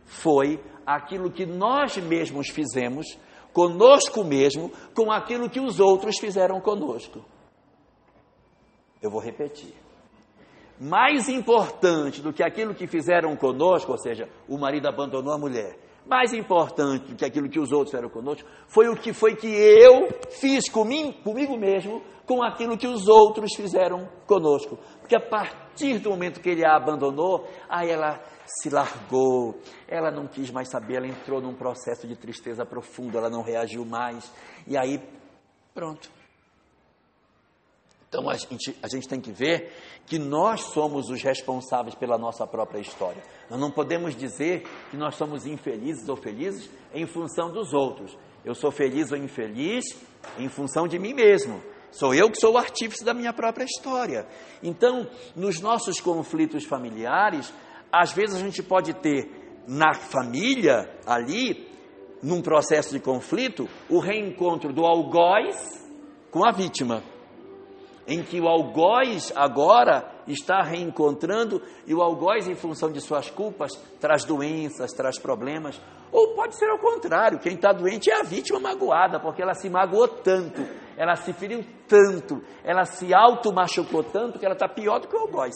S1: foi aquilo que nós mesmos fizemos conosco mesmo com aquilo que os outros fizeram conosco. Eu vou repetir mais importante do que aquilo que fizeram conosco, ou seja, o marido abandonou a mulher, mais importante do que aquilo que os outros fizeram conosco, foi o que foi que eu fiz comigo, comigo mesmo com aquilo que os outros fizeram conosco. Porque a partir do momento que ele a abandonou, aí ela se largou, ela não quis mais saber, ela entrou num processo de tristeza profunda, ela não reagiu mais, e aí, pronto. Então a gente, a gente tem que ver que nós somos os responsáveis pela nossa própria história. Nós não podemos dizer que nós somos infelizes ou felizes em função dos outros. Eu sou feliz ou infeliz em função de mim mesmo. Sou eu que sou o artífice da minha própria história. Então, nos nossos conflitos familiares, às vezes a gente pode ter na família, ali, num processo de conflito, o reencontro do algoz com a vítima em que o algoz agora está reencontrando e o algoz, em função de suas culpas, traz doenças, traz problemas. Ou pode ser ao contrário, quem está doente é a vítima magoada, porque ela se magoou tanto, ela se feriu tanto, ela se auto-machucou tanto que ela está pior do que o algoz.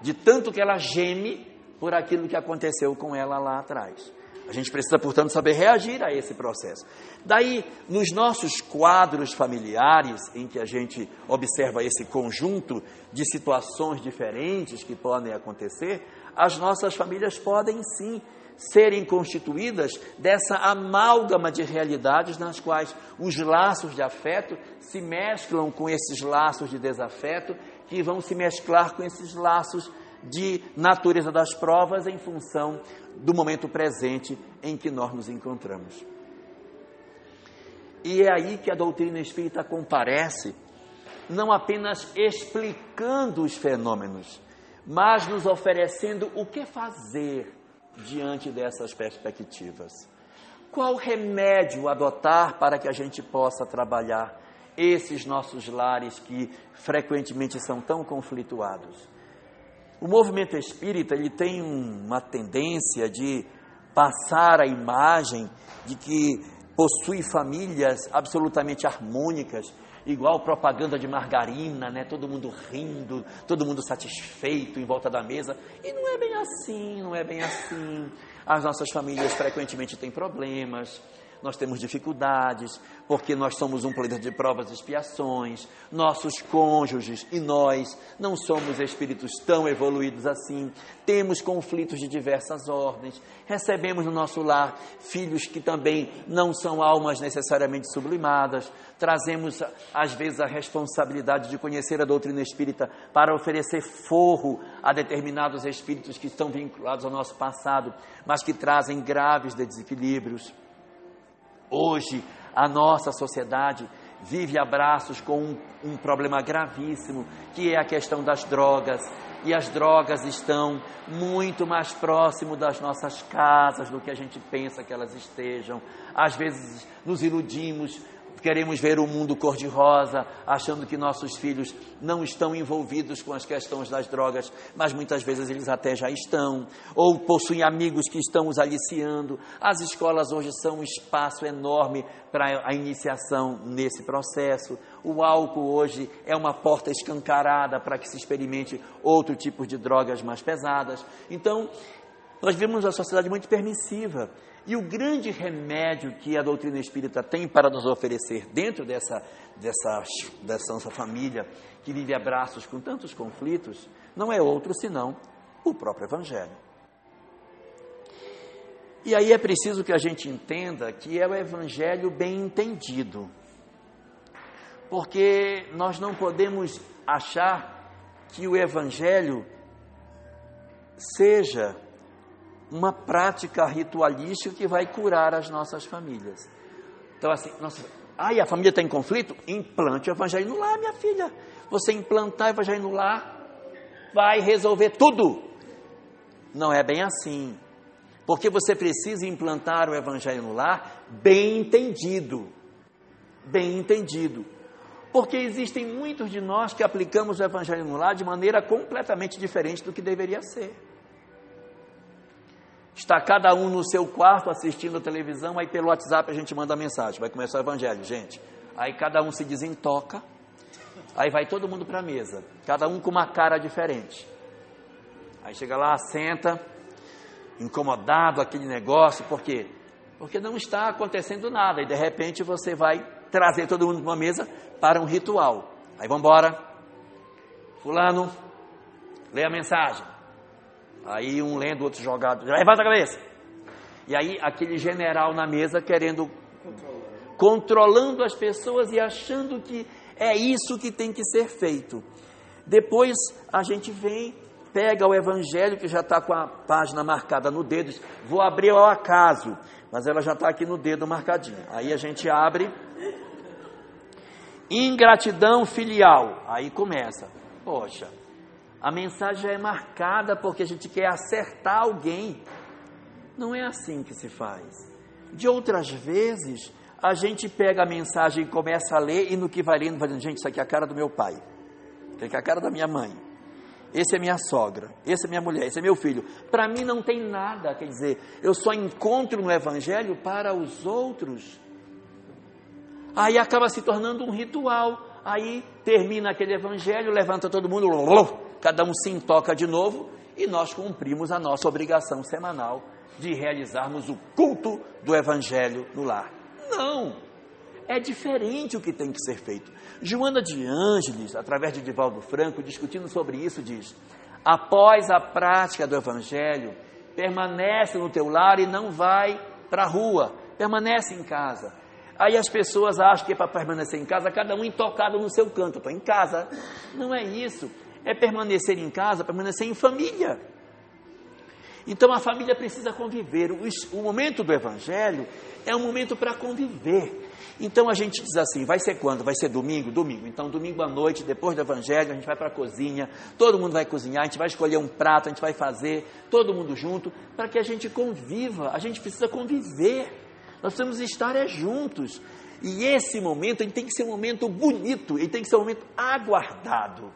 S1: De tanto que ela geme por aquilo que aconteceu com ela lá atrás. A gente precisa, portanto, saber reagir a esse processo. Daí, nos nossos quadros familiares, em que a gente observa esse conjunto de situações diferentes que podem acontecer, as nossas famílias podem sim serem constituídas dessa amálgama de realidades nas quais os laços de afeto se mesclam com esses laços de desafeto, que vão se mesclar com esses laços de natureza das provas em função do momento presente em que nós nos encontramos. E é aí que a doutrina espírita comparece, não apenas explicando os fenômenos, mas nos oferecendo o que fazer diante dessas perspectivas. Qual remédio adotar para que a gente possa trabalhar esses nossos lares que frequentemente são tão conflituados? O movimento espírita ele tem uma tendência de passar a imagem de que possui famílias absolutamente harmônicas, igual propaganda de margarina, né? Todo mundo rindo, todo mundo satisfeito em volta da mesa. E não é bem assim, não é bem assim. As nossas famílias frequentemente têm problemas, nós temos dificuldades, porque nós somos um planeta de provas e expiações, nossos cônjuges e nós não somos espíritos tão evoluídos assim, temos conflitos de diversas ordens, recebemos no nosso lar filhos que também não são almas necessariamente sublimadas, trazemos às vezes a responsabilidade de conhecer a doutrina espírita para oferecer forro a determinados espíritos que estão vinculados ao nosso passado, mas que trazem graves desequilíbrios. Hoje, a nossa sociedade vive abraços com um, um, problema gravíssimo, que é a questão das drogas. E as drogas estão muito mais próximo das nossas casas do que a gente pensa que elas estejam. Às vezes nos iludimos Queremos ver o mundo cor-de-rosa, achando que nossos filhos não estão envolvidos com as questões das drogas, mas muitas vezes eles até já estão, ou possuem amigos que estão os aliciando. As escolas hoje são um espaço enorme para a iniciação nesse processo. O álcool hoje é uma porta escancarada para que se experimente outro tipo de drogas mais pesadas. Então, nós vivemos uma sociedade muito permissiva. E o grande remédio que a doutrina espírita tem para nos oferecer dentro dessa, dessa, dessa nossa família que vive abraços com tantos conflitos, não é outro senão o próprio Evangelho. E aí é preciso que a gente entenda que é o Evangelho bem entendido. Porque nós não podemos achar que o Evangelho seja uma prática ritualística que vai curar as nossas famílias. Então, assim, nossa, ai, a família está em conflito? Implante o evangelho no lar, minha filha. Você implantar o evangelho no lar vai resolver tudo. Não é bem assim. Porque você precisa implantar o evangelho no lar bem entendido. Bem entendido. Porque existem muitos de nós que aplicamos o evangelho no lar de maneira completamente diferente do que deveria ser. Está cada um no seu quarto assistindo a televisão, aí pelo WhatsApp a gente manda mensagem, vai começar o evangelho, gente. Aí cada um se desentoca, aí vai todo mundo para a mesa, cada um com uma cara diferente. Aí chega lá, senta, incomodado aquele negócio, por quê? Porque não está acontecendo nada, e de repente você vai trazer todo mundo para uma mesa para um ritual. Aí vamos embora, fulano, lê a mensagem. Aí um lendo, outro jogado. Levanta a cabeça. E aí aquele general na mesa querendo controlando as pessoas e achando que é isso que tem que ser feito. Depois a gente vem, pega o evangelho que já está com a página marcada no dedo, vou abrir ao acaso, mas ela já está aqui no dedo marcadinha. Aí a gente abre. Ingratidão filial. Aí começa. Poxa, a mensagem é marcada porque a gente quer acertar alguém. Não é assim que se faz. De outras vezes, a gente pega a mensagem e começa a ler, e no que vai lendo, vai dizendo: gente, isso aqui é a cara do meu pai, isso aqui é a cara da minha mãe, esse é minha sogra, esse é minha mulher, esse é meu filho. Para mim não tem nada, quer dizer, eu só encontro no Evangelho para os outros. Aí acaba se tornando um ritual. Aí termina aquele Evangelho, levanta todo mundo, cada um se intoca de novo e nós cumprimos a nossa obrigação semanal de realizarmos o culto do Evangelho no lar. Não! É diferente o que tem que ser feito. Joana de Ângeles, através de Divaldo Franco, discutindo sobre isso, diz: após a prática do Evangelho, permanece no teu lar e não vai para a rua, permanece em casa. Aí as pessoas acham que é para permanecer em casa, cada um intocado no seu canto. Estou em casa. Não é isso. É permanecer em casa, permanecer em família. Então a família precisa conviver. O, o momento do Evangelho é um momento para conviver. Então a gente diz assim: vai ser quando? Vai ser domingo? Domingo. Então, domingo à noite, depois do Evangelho, a gente vai para a cozinha, todo mundo vai cozinhar, a gente vai escolher um prato, a gente vai fazer, todo mundo junto, para que a gente conviva. A gente precisa conviver. Nós precisamos estar é, juntos. E esse momento ele tem que ser um momento bonito, ele tem que ser um momento aguardado.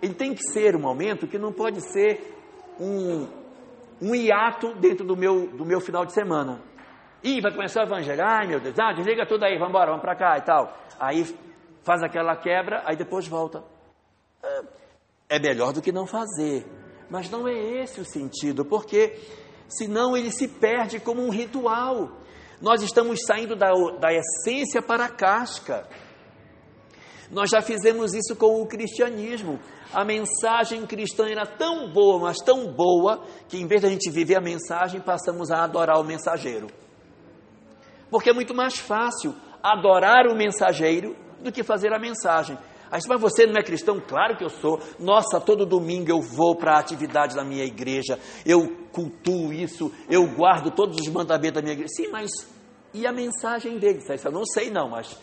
S1: Ele tem que ser um momento que não pode ser um, um hiato dentro do meu, do meu final de semana. Ih, vai começar o evangelho. Ai, meu Deus, ah, desliga tudo aí, vamos embora, vamos para cá e tal. Aí faz aquela quebra, aí depois volta. É, é melhor do que não fazer. Mas não é esse o sentido, porque senão ele se perde como um ritual. Nós estamos saindo da, da essência para a casca. Nós já fizemos isso com o cristianismo. A mensagem cristã era tão boa, mas tão boa, que em vez de a gente viver a mensagem, passamos a adorar o mensageiro. Porque é muito mais fácil adorar o mensageiro do que fazer a mensagem. Aí, mas você não é cristão? Claro que eu sou. Nossa, todo domingo eu vou para a atividade da minha igreja, eu cultuo isso, eu guardo todos os mandamentos da minha igreja. Sim, mas e a mensagem dele? Isso eu não sei não, mas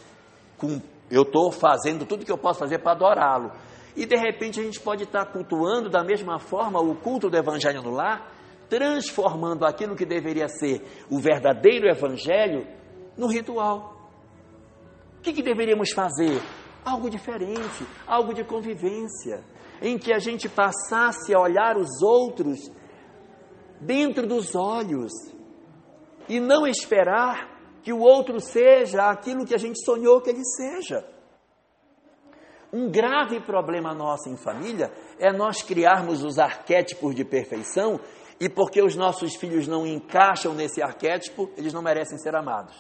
S1: com, eu estou fazendo tudo que eu posso fazer para adorá-lo. E de repente a gente pode estar cultuando da mesma forma o culto do evangelho no lar, transformando aquilo que deveria ser o verdadeiro evangelho no ritual. O que, que deveríamos fazer? Algo diferente, algo de convivência, em que a gente passasse a olhar os outros dentro dos olhos e não esperar que o outro seja aquilo que a gente sonhou que ele seja. Um grave problema nosso em família é nós criarmos os arquétipos de perfeição e porque os nossos filhos não encaixam nesse arquétipo, eles não merecem ser amados.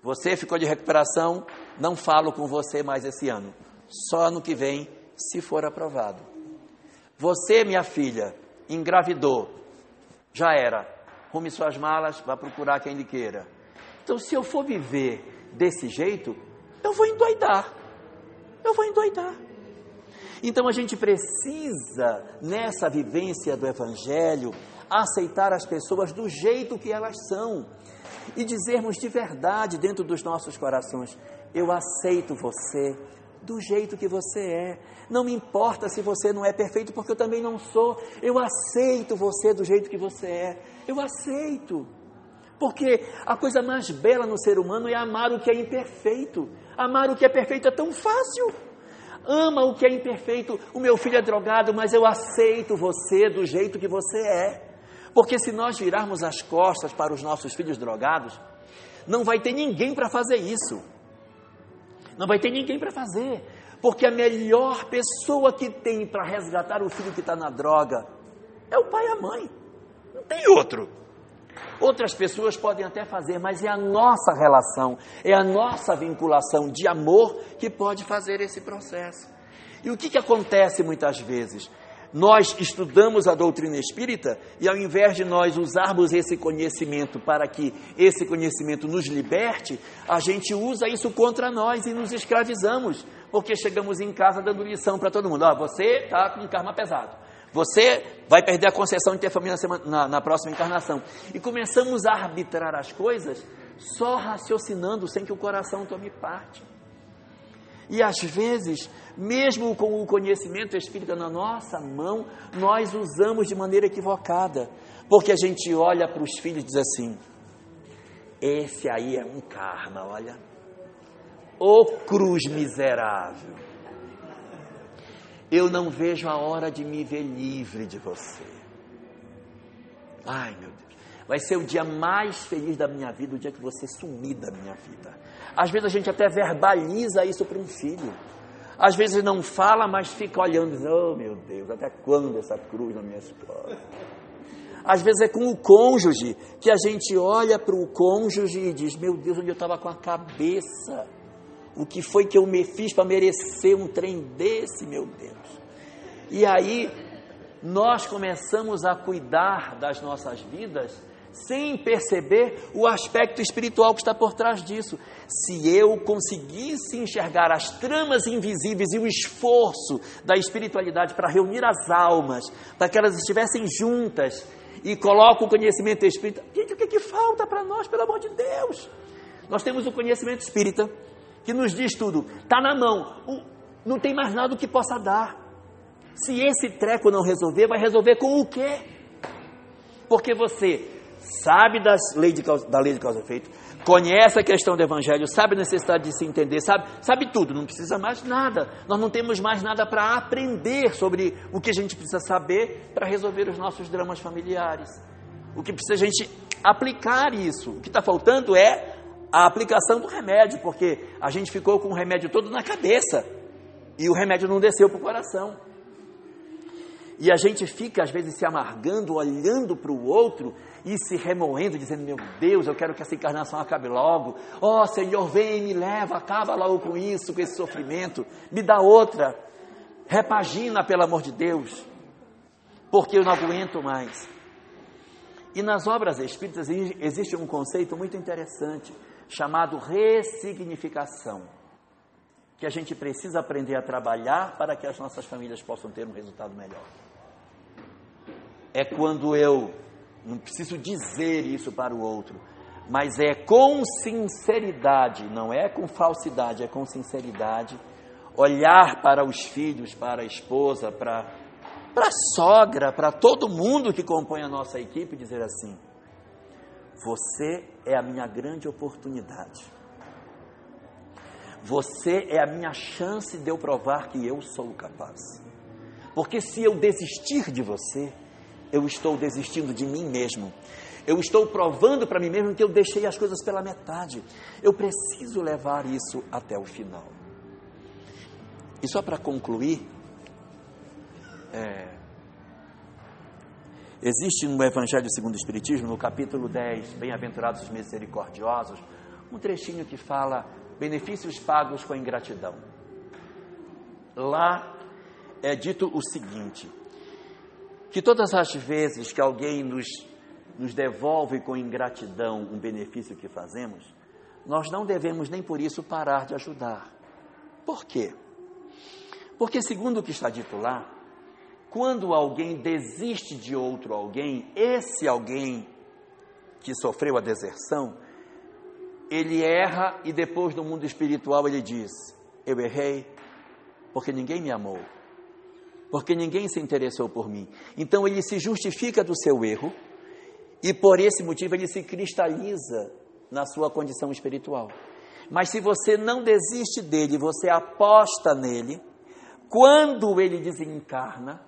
S1: Você ficou de recuperação, não falo com você mais esse ano. Só ano que vem, se for aprovado. Você, minha filha, engravidou, já era. Rume suas malas, vá procurar quem lhe queira. Então, se eu for viver desse jeito, eu vou endoidar. Eu vou endoidar. Então, a gente precisa, nessa vivência do Evangelho, aceitar as pessoas do jeito que elas são e dizermos de verdade dentro dos nossos corações: Eu aceito você do jeito que você é. Não me importa se você não é perfeito, porque eu também não sou. Eu aceito você do jeito que você é. Eu aceito. Porque a coisa mais bela no ser humano é amar o que é imperfeito. Amar o que é perfeito é tão fácil. Ama o que é imperfeito. O meu filho é drogado, mas eu aceito você do jeito que você é. Porque se nós virarmos as costas para os nossos filhos drogados, não vai ter ninguém para fazer isso. Não vai ter ninguém para fazer. Porque a melhor pessoa que tem para resgatar o filho que está na droga é o pai e a mãe. Não tem outro. Outras pessoas podem até fazer, mas é a nossa relação, é a nossa vinculação de amor que pode fazer esse processo. E o que, que acontece muitas vezes? nós estudamos a doutrina espírita e ao invés de nós usarmos esse conhecimento para que esse conhecimento nos liberte, a gente usa isso contra nós e nos escravizamos, porque chegamos em casa dando lição para todo mundo: ó, você está com karma pesado. Você vai perder a concessão de ter família na, semana, na, na próxima encarnação. E começamos a arbitrar as coisas só raciocinando, sem que o coração tome parte. E às vezes, mesmo com o conhecimento espírita na nossa mão, nós usamos de maneira equivocada, porque a gente olha para os filhos e diz assim: esse aí é um karma, olha. Ô cruz miserável. Eu não vejo a hora de me ver livre de você. Ai, meu Deus. Vai ser o dia mais feliz da minha vida, o dia que você sumir da minha vida. Às vezes a gente até verbaliza isso para um filho. Às vezes não fala, mas fica olhando diz, oh meu Deus, até quando essa cruz na minha escola? Às vezes é com o cônjuge, que a gente olha para o cônjuge e diz: Meu Deus, onde eu estava com a cabeça? O que foi que eu me fiz para merecer um trem desse, meu Deus? E aí, nós começamos a cuidar das nossas vidas sem perceber o aspecto espiritual que está por trás disso. Se eu conseguisse enxergar as tramas invisíveis e o esforço da espiritualidade para reunir as almas, para que elas estivessem juntas e coloco o conhecimento espírita, gente, o que, que falta para nós, pelo amor de Deus? Nós temos o conhecimento espírita que nos diz tudo, está na mão, não tem mais nada que possa dar. Se esse treco não resolver, vai resolver com o quê? Porque você sabe das lei de causa, da lei de causa e efeito, conhece a questão do evangelho, sabe a necessidade de se entender, sabe, sabe tudo, não precisa mais nada. Nós não temos mais nada para aprender sobre o que a gente precisa saber para resolver os nossos dramas familiares. O que precisa a gente aplicar isso. O que está faltando é a aplicação do remédio, porque a gente ficou com o remédio todo na cabeça e o remédio não desceu para o coração. E a gente fica, às vezes, se amargando, olhando para o outro e se remoendo, dizendo: Meu Deus, eu quero que essa encarnação acabe logo. Ó oh, Senhor, vem, me leva, acaba logo com isso, com esse sofrimento. Me dá outra. Repagina, pelo amor de Deus, porque eu não aguento mais. E nas obras espíritas existe um conceito muito interessante chamado ressignificação, que a gente precisa aprender a trabalhar para que as nossas famílias possam ter um resultado melhor. É quando eu não preciso dizer isso para o outro, mas é com sinceridade, não é com falsidade, é com sinceridade, olhar para os filhos, para a esposa, para, para a sogra, para todo mundo que compõe a nossa equipe dizer assim: você é a minha grande oportunidade. Você é a minha chance de eu provar que eu sou capaz. Porque se eu desistir de você, eu estou desistindo de mim mesmo. Eu estou provando para mim mesmo que eu deixei as coisas pela metade. Eu preciso levar isso até o final. E só para concluir, é, existe no Evangelho segundo o Espiritismo, no capítulo 10, Bem-aventurados os misericordiosos, um trechinho que fala benefícios pagos com ingratidão. Lá é dito o seguinte: que todas as vezes que alguém nos, nos devolve com ingratidão um benefício que fazemos, nós não devemos nem por isso parar de ajudar. Por quê? Porque, segundo o que está dito lá, quando alguém desiste de outro alguém, esse alguém que sofreu a deserção, ele erra e depois no mundo espiritual ele diz: Eu errei porque ninguém me amou porque ninguém se interessou por mim. Então ele se justifica do seu erro e por esse motivo ele se cristaliza na sua condição espiritual. Mas se você não desiste dele, você aposta nele, quando ele desencarna,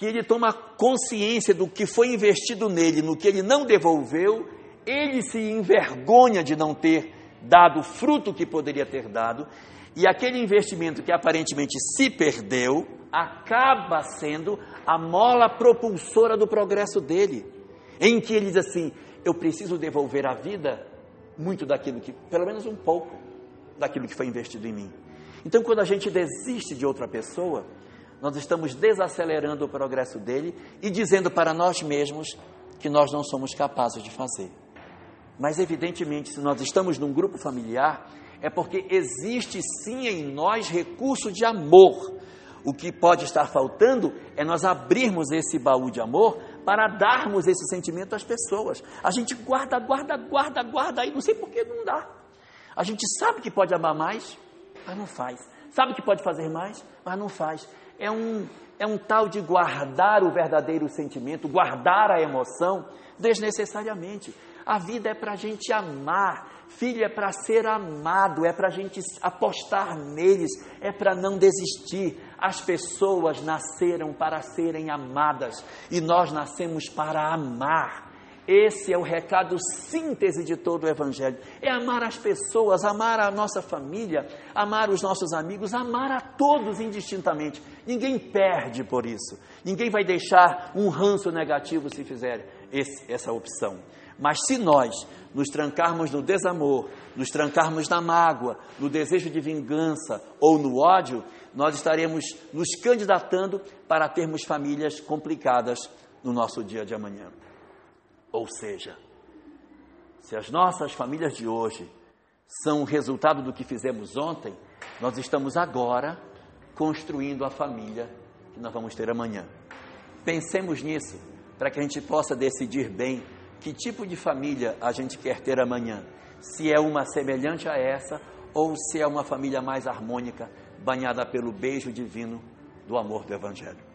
S1: que ele toma consciência do que foi investido nele, no que ele não devolveu, ele se envergonha de não ter dado o fruto que poderia ter dado, e aquele investimento que aparentemente se perdeu, acaba sendo a mola propulsora do progresso dele, em que ele diz assim: eu preciso devolver à vida muito daquilo que, pelo menos um pouco, daquilo que foi investido em mim. Então, quando a gente desiste de outra pessoa, nós estamos desacelerando o progresso dele e dizendo para nós mesmos que nós não somos capazes de fazer. Mas, evidentemente, se nós estamos num grupo familiar, é porque existe sim em nós recurso de amor o que pode estar faltando é nós abrirmos esse baú de amor para darmos esse sentimento às pessoas. A gente guarda, guarda, guarda, guarda, aí não sei por que não dá. A gente sabe que pode amar mais, mas não faz. Sabe que pode fazer mais, mas não faz. É um, é um tal de guardar o verdadeiro sentimento, guardar a emoção desnecessariamente. A vida é para a gente amar, filho é para ser amado, é para a gente apostar neles, é para não desistir. As pessoas nasceram para serem amadas e nós nascemos para amar. Esse é o recado síntese de todo o Evangelho: é amar as pessoas, amar a nossa família, amar os nossos amigos, amar a todos indistintamente. Ninguém perde por isso, ninguém vai deixar um ranço negativo se fizer esse, essa opção. Mas se nós nos trancarmos no desamor, nos trancarmos na mágoa, no desejo de vingança ou no ódio, nós estaremos nos candidatando para termos famílias complicadas no nosso dia de amanhã. Ou seja, se as nossas famílias de hoje são o resultado do que fizemos ontem, nós estamos agora construindo a família que nós vamos ter amanhã. Pensemos nisso, para que a gente possa decidir bem que tipo de família a gente quer ter amanhã. Se é uma semelhante a essa ou se é uma família mais harmônica, banhada pelo beijo divino do amor do Evangelho.